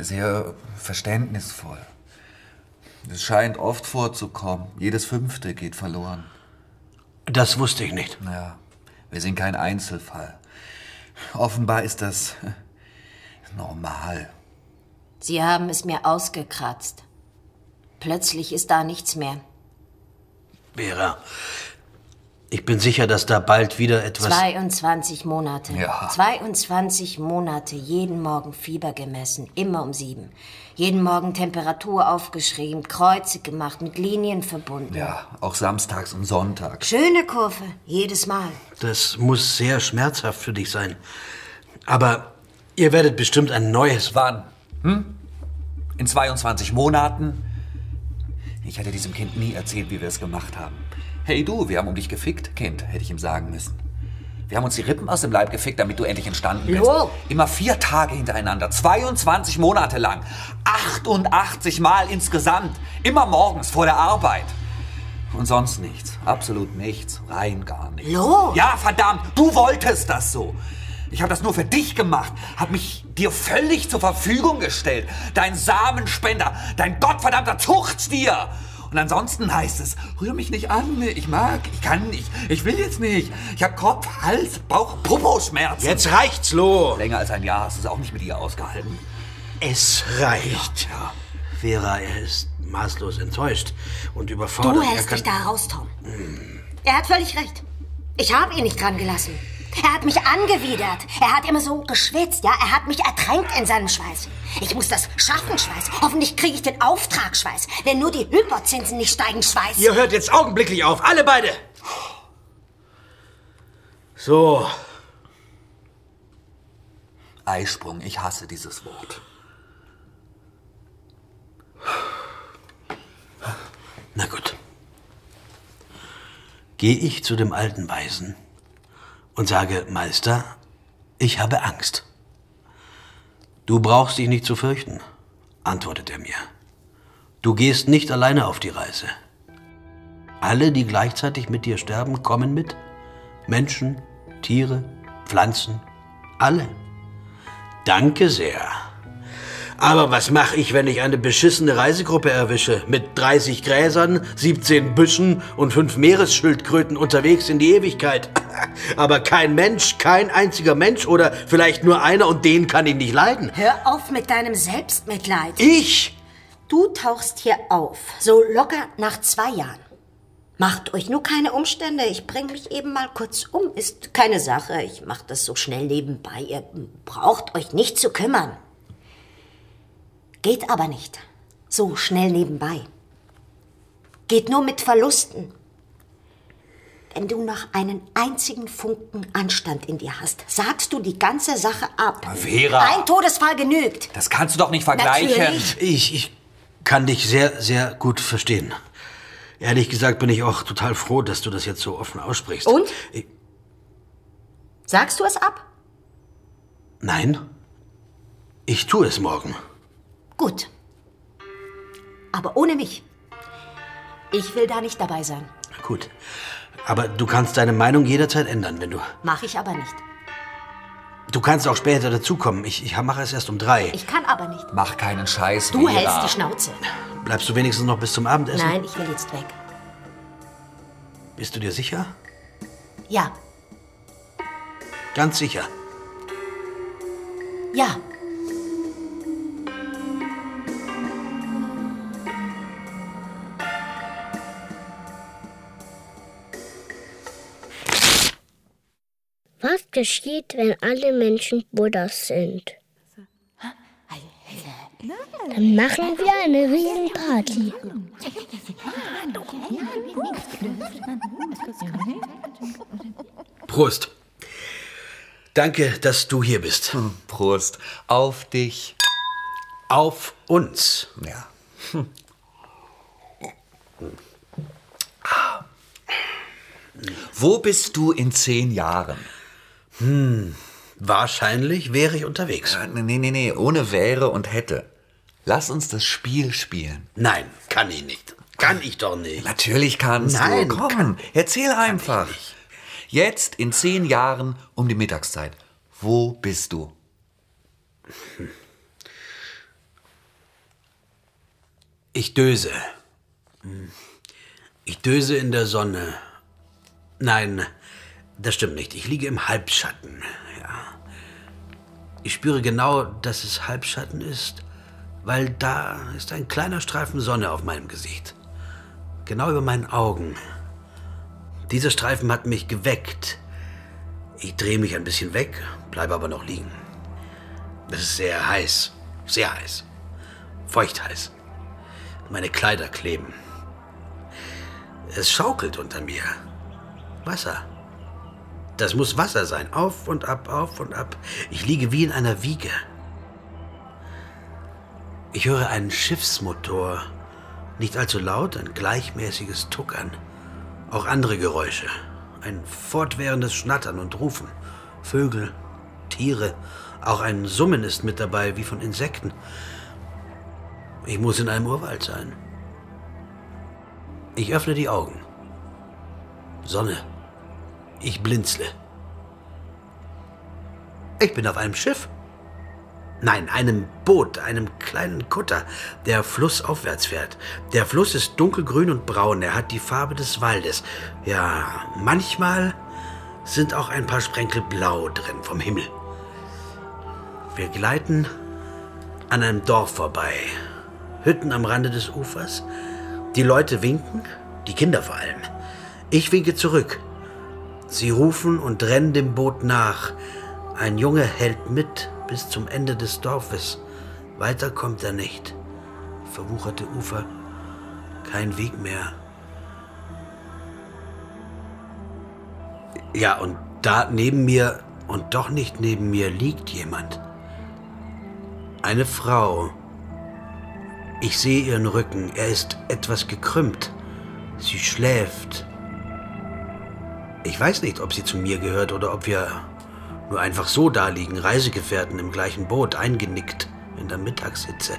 Sehr verständnisvoll. Es scheint oft vorzukommen. Jedes fünfte geht verloren. Das wusste ich nicht. Ja, wir sind kein Einzelfall. Offenbar ist das normal. Sie haben es mir ausgekratzt. Plötzlich ist da nichts mehr. Vera, Ich bin sicher, dass da bald wieder etwas. 22 Monate. Ja. 22 Monate, jeden Morgen Fieber gemessen, immer um sieben. Jeden Morgen Temperatur aufgeschrieben, Kreuze gemacht, mit Linien verbunden. Ja, auch samstags und sonntags. Schöne Kurve, jedes Mal. Das muss sehr schmerzhaft für dich sein. Aber ihr werdet bestimmt ein neues. Wann? Hm? In 22 Monaten? Ich hätte diesem Kind nie erzählt, wie wir es gemacht haben. Hey du, wir haben um dich gefickt, Kind, hätte ich ihm sagen müssen. Wir haben uns die Rippen aus dem Leib gefickt, damit du endlich entstanden bist. Lo. Immer vier Tage hintereinander, 22 Monate lang. 88 Mal insgesamt. Immer morgens vor der Arbeit. Und sonst nichts. Absolut nichts. Rein gar nichts. Lo. Ja, verdammt, du wolltest das so. Ich habe das nur für dich gemacht, habe mich dir völlig zur Verfügung gestellt. Dein Samenspender, dein gottverdammter Zuchtstier. Und ansonsten heißt es, rühr mich nicht an, ich mag, ich kann nicht, ich will jetzt nicht. Ich habe Kopf, Hals, Bauch, Popo-Schmerzen. Jetzt reicht's, Lo. Länger als ein Jahr hast du es auch nicht mit ihr ausgehalten. Es reicht. Ja. Vera, er ist maßlos enttäuscht und überfordert. Du Er hältst dich da raus, Tom. Er hat völlig recht. Ich habe ihn nicht dran gelassen. Er hat mich angewidert. Er hat immer so geschwitzt, ja. Er hat mich ertränkt in seinem Schweiß. Ich muss das schaffen, Schweiß. Hoffentlich kriege ich den Auftrag, Schweiß. Wenn nur die Hyperzinsen nicht steigen, Schweiß. Ihr hört jetzt augenblicklich auf, alle beide. So, Eisprung, ich hasse dieses Wort. na gut. Gehe ich zu dem alten Weisen und sage, Meister, ich habe Angst. Du brauchst dich nicht zu fürchten, antwortet er mir. Du gehst nicht alleine auf die Reise. Alle, die gleichzeitig mit dir sterben, kommen mit. Menschen, Tiere, Pflanzen, alle. Danke sehr. Aber was mache ich, wenn ich eine beschissene Reisegruppe erwische? Mit 30 Gräsern, 17 Büschen und fünf Meeresschildkröten unterwegs in die Ewigkeit. Aber kein Mensch, kein einziger Mensch oder vielleicht nur einer und den kann ich nicht leiden. Hör auf mit deinem Selbstmitleid. Ich? Du tauchst hier auf, so locker nach zwei Jahren. Macht euch nur keine Umstände. Ich bringe mich eben mal kurz um. Ist keine Sache. Ich mache das so schnell nebenbei. Ihr braucht euch nicht zu kümmern. Geht aber nicht. So schnell nebenbei. Geht nur mit Verlusten. Wenn du noch einen einzigen Funken Anstand in dir hast, sagst du die ganze Sache ab. Vera. Ein Todesfall genügt. Das kannst du doch nicht vergleichen. Natürlich. Ich, ich kann dich sehr, sehr gut verstehen. Ehrlich gesagt bin ich auch total froh, dass du das jetzt so offen aussprichst. Und? Ich, Sagst du es ab? nein, ich tue es morgen. Gut. Aber ohne mich. Ich will da nicht dabei sein. Gut. Aber du kannst deine Meinung jederzeit ändern, wenn du. Mach ich aber nicht. Du kannst auch später dazukommen. Ich, ich mache es erst um drei. Ich kann aber nicht. Mach keinen Scheiß, Du Vera. hältst die Schnauze. Bleibst du wenigstens noch bis zum Abendessen? Nein, ich will jetzt weg. Bist du dir sicher? Ja, Ganz sicher. ja. Geschieht, wenn alle Menschen Buddhas sind? Dann machen wir eine Riesenparty. Prost. Danke, dass du hier bist. Prost. Auf dich. Auf uns. Ja. Wo bist du in zehn Jahren? Hm, wahrscheinlich wäre ich unterwegs. Äh, Nee, nee, nee, ohne wäre und hätte. Lass uns das Spiel spielen. Nein, kann ich nicht. Kann ich doch nicht. Natürlich kannst Nein, du. Komm, kann- erzähl einfach. Jetzt in zehn Jahren um die Mittagszeit. Wo bist du? Ich döse. Ich döse in der Sonne. Nein, das stimmt nicht. Ich liege im Halbschatten. Ja. Ich spüre genau, dass es Halbschatten ist, weil da ist ein kleiner Streifen Sonne auf meinem Gesicht. Genau über meinen Augen. Dieser Streifen hat mich geweckt. Ich drehe mich ein bisschen weg, bleibe aber noch liegen. Es ist sehr heiß, sehr heiß, feucht heiß. Meine Kleider kleben. Es schaukelt unter mir. Wasser. Das muss Wasser sein. Auf und ab, auf und ab. Ich liege wie in einer Wiege. Ich höre einen Schiffsmotor. Nicht allzu laut, ein gleichmäßiges Tuckern. Auch andere Geräusche. Ein fortwährendes Schnattern und Rufen. Vögel, Tiere. Auch ein Summen ist mit dabei, wie von Insekten. Ich muss in einem Urwald sein. Ich öffne die Augen. Sonne. Ich blinzle. Ich bin auf einem Schiff. Nein, einem Boot, einem kleinen Kutter, der flussaufwärts fährt. Der Fluss ist dunkelgrün und braun, er hat die Farbe des Waldes. Ja, manchmal sind auch ein paar Sprenkel blau drin vom Himmel. Wir gleiten an einem Dorf vorbei. Hütten am Rande des Ufers. Die Leute winken, die Kinder vor allem. Ich winke zurück. Sie rufen und rennen dem Boot nach. Ein Junge hält mit bis zum Ende des Dorfes. Weiter kommt er nicht. Verwucherte Ufer, kein Weg mehr. Ja, und da neben mir und doch nicht neben mir liegt jemand. Eine Frau. Ich sehe ihren Rücken. Er ist etwas gekrümmt. Sie schläft. Ich weiß nicht, ob sie zu mir gehört oder ob wir nur einfach so da liegen, Reisegefährten im gleichen Boot, eingenickt in der Mittagshitze.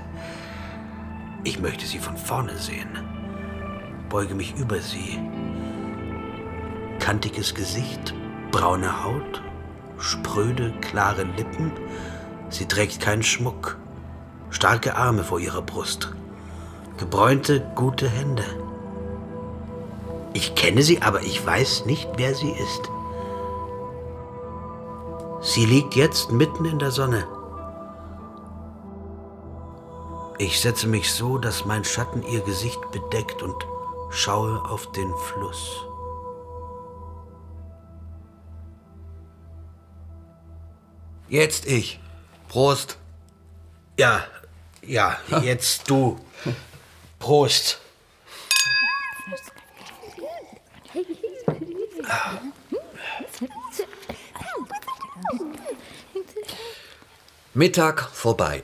Ich möchte sie von vorne sehen. Beuge mich über sie. Kantiges Gesicht, braune Haut, spröde, klare Lippen. Sie trägt keinen Schmuck. Starke Arme vor ihrer Brust. Gebräunte, gute Hände. Ich kenne sie, aber ich weiß nicht, wer sie ist. Sie liegt jetzt mitten in der Sonne. Ich setze mich so, dass mein Schatten ihr Gesicht bedeckt und schaue auf den Fluss. Jetzt ich. Prost. Ja, ja, jetzt du. Prost. Mittag vorbei.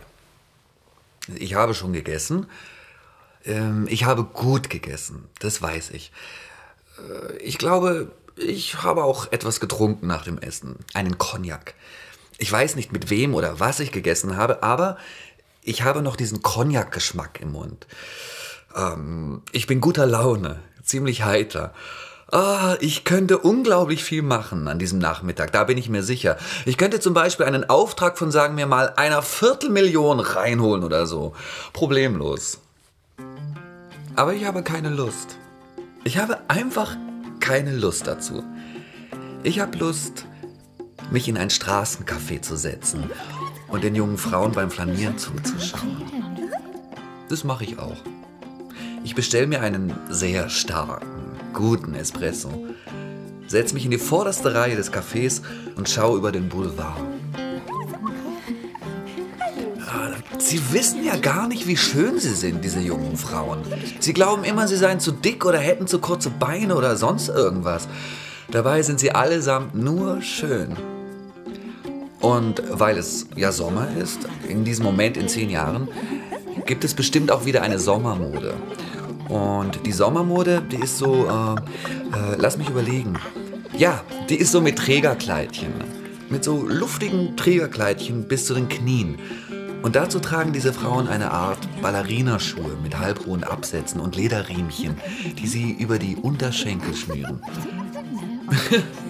Ich habe schon gegessen. Ähm, Ich habe gut gegessen, das weiß ich. Äh, Ich glaube, ich habe auch etwas getrunken nach dem Essen. Einen Cognac. Ich weiß nicht mit wem oder was ich gegessen habe, aber ich habe noch diesen Cognac-Geschmack im Mund. Ähm, ich bin guter Laune, ziemlich heiter. Ah, ich könnte unglaublich viel machen an diesem Nachmittag, da bin ich mir sicher. Ich könnte zum Beispiel einen Auftrag von, sagen wir mal, einer Viertelmillion reinholen oder so. Problemlos. Aber ich habe keine Lust. Ich habe einfach keine Lust dazu. Ich habe Lust, mich in ein Straßencafé zu setzen und den jungen Frauen beim Flanieren zuzuschauen. Das mache ich auch. Ich bestelle mir einen sehr starken, guten Espresso, setze mich in die vorderste Reihe des Cafés und schaue über den Boulevard. Ah, Sie wissen ja gar nicht, wie schön sie sind, diese jungen Frauen. Sie glauben immer, sie seien zu dick oder hätten zu kurze Beine oder sonst irgendwas. Dabei sind sie allesamt nur schön. Und weil es ja Sommer ist, in diesem Moment in zehn Jahren, gibt es bestimmt auch wieder eine Sommermode. Und die Sommermode, die ist so, äh, äh, lass mich überlegen. Ja, die ist so mit Trägerkleidchen. Mit so luftigen Trägerkleidchen bis zu den Knien. Und dazu tragen diese Frauen eine Art Ballerinaschuhe mit halbhohen Absätzen und Lederriemchen, die sie über die Unterschenkel schmieren.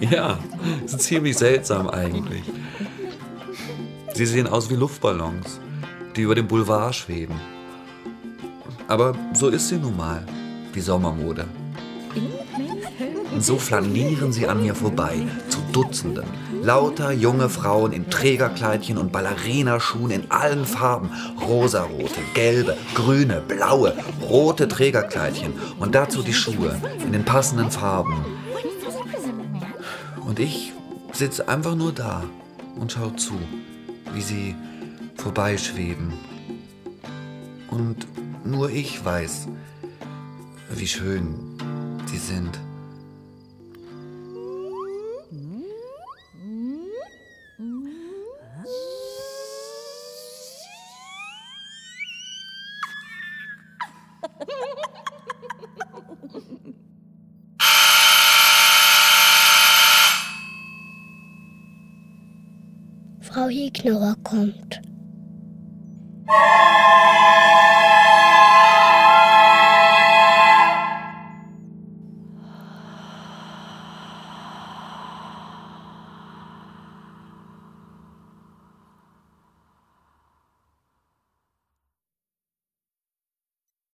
ja, ist ziemlich seltsam eigentlich. Sie sehen aus wie Luftballons, die über dem Boulevard schweben. Aber so ist sie nun mal, die Sommermode. Und so flanieren sie an mir vorbei, zu Dutzenden. Lauter junge Frauen in Trägerkleidchen und Ballerinaschuhen in allen Farben. Rosarote, gelbe, grüne, blaue, rote Trägerkleidchen. Und dazu die Schuhe in den passenden Farben. Und ich sitze einfach nur da und schau zu, wie sie vorbeischweben. Und nur ich weiß, wie schön sie sind. Frau Hignauer kommt.